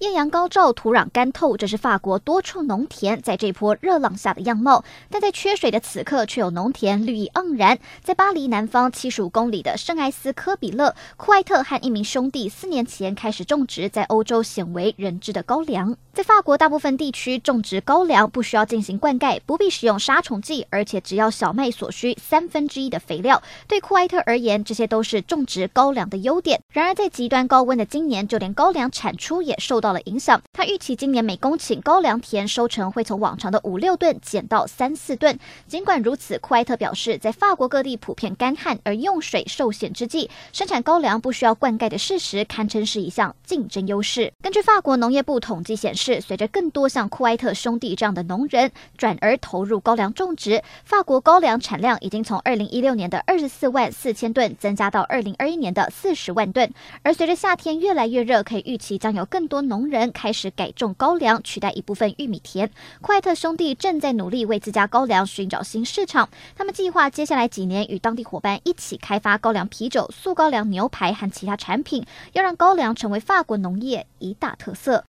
艳阳高照，土壤干透，这是法国多处农田在这波热浪下的样貌。但在缺水的此刻，却有农田绿意盎然。在巴黎南方七十五公里的圣埃斯科比勒，库埃特和一名兄弟四年前开始种植在欧洲鲜为人知的高粱。在法国大部分地区种植高粱不需要进行灌溉，不必使用杀虫剂，而且只要小麦所需三分之一的肥料。对库埃特而言，这些都是种植高粱的优点。然而，在极端高温的今年，就连高粱产出也受到。到了影响，他预期今年每公顷高粱田收成会从往常的五六吨减到三四吨。尽管如此，库埃特表示，在法国各地普遍干旱而用水受限之际，生产高粱不需要灌溉的事实，堪称是一项竞争优势。根据法国农业部统计显示，随着更多像库埃特兄弟这样的农人转而投入高粱种植，法国高粱产量已经从二零一六年的二十四万四千吨增加到二零二一年的四十万吨。而随着夏天越来越热，可以预期将有更多农农人开始改种高粱，取代一部分玉米田。快特兄弟正在努力为自家高粱寻找新市场。他们计划接下来几年与当地伙伴一起开发高粱啤酒、素高粱牛排和其他产品，要让高粱成为法国农业一大特色。